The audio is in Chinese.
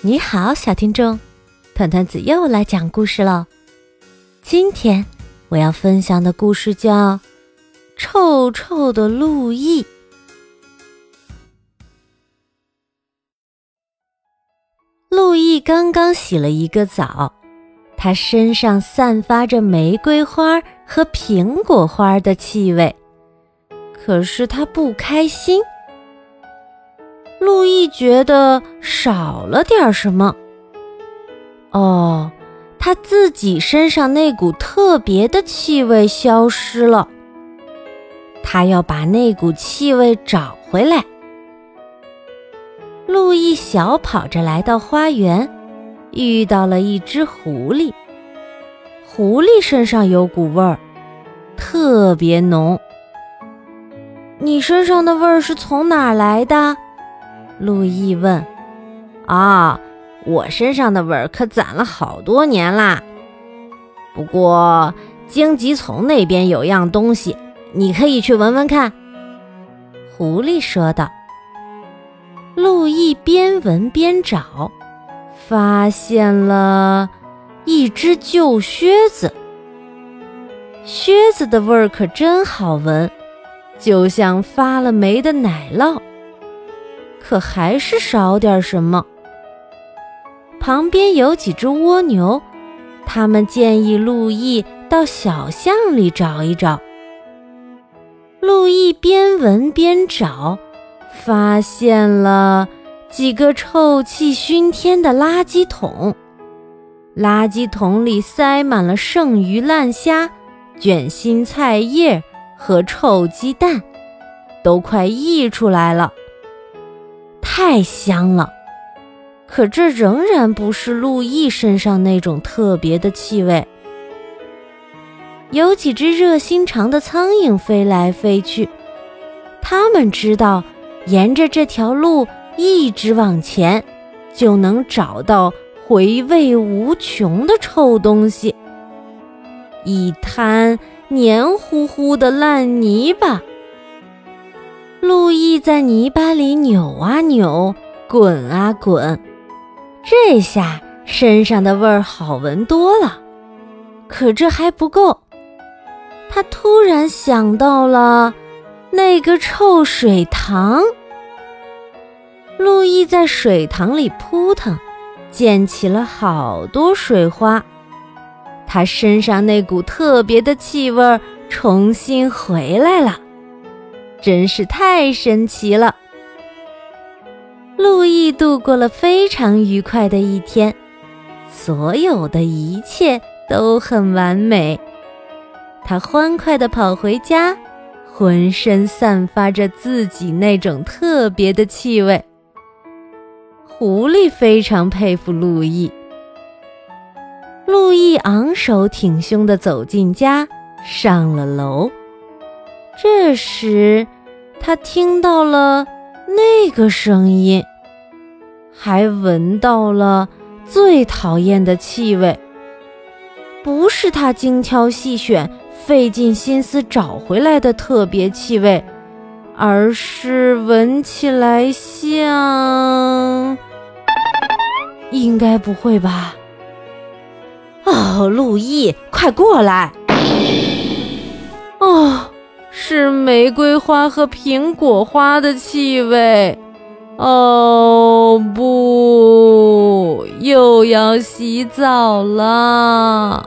你好，小听众，团团子又来讲故事了。今天我要分享的故事叫《臭臭的路易》。路易刚刚洗了一个澡，他身上散发着玫瑰花和苹果花的气味，可是他不开心。路易觉得少了点什么。哦，他自己身上那股特别的气味消失了。他要把那股气味找回来。路易小跑着来到花园，遇到了一只狐狸。狐狸身上有股味儿，特别浓。你身上的味儿是从哪儿来的？路易问：“啊，我身上的味儿可攒了好多年啦。不过荆棘丛那边有样东西，你可以去闻闻看。”狐狸说道。路易边闻边找，发现了一只旧靴子。靴子的味儿可真好闻，就像发了霉的奶酪。可还是少点什么。旁边有几只蜗牛，他们建议路易到小巷里找一找。路易边闻边找，发现了几个臭气熏天的垃圾桶，垃圾桶里塞满了剩余烂虾、卷心菜叶和臭鸡蛋，都快溢出来了。太香了，可这仍然不是路易身上那种特别的气味。有几只热心肠的苍蝇飞来飞去，他们知道沿着这条路一直往前，就能找到回味无穷的臭东西——一滩黏糊糊的烂泥巴。路易在泥巴里扭啊扭，滚啊滚，这下身上的味儿好闻多了。可这还不够，他突然想到了那个臭水塘。路易在水塘里扑腾，溅起了好多水花，他身上那股特别的气味重新回来了。真是太神奇了！路易度过了非常愉快的一天，所有的一切都很完美。他欢快地跑回家，浑身散发着自己那种特别的气味。狐狸非常佩服路易。路易昂首挺胸地走进家，上了楼。这时，他听到了那个声音，还闻到了最讨厌的气味。不是他精挑细选、费尽心思找回来的特别气味，而是闻起来像……应该不会吧？哦，路易，快过来！哦。是玫瑰花和苹果花的气味。哦不，又要洗澡了。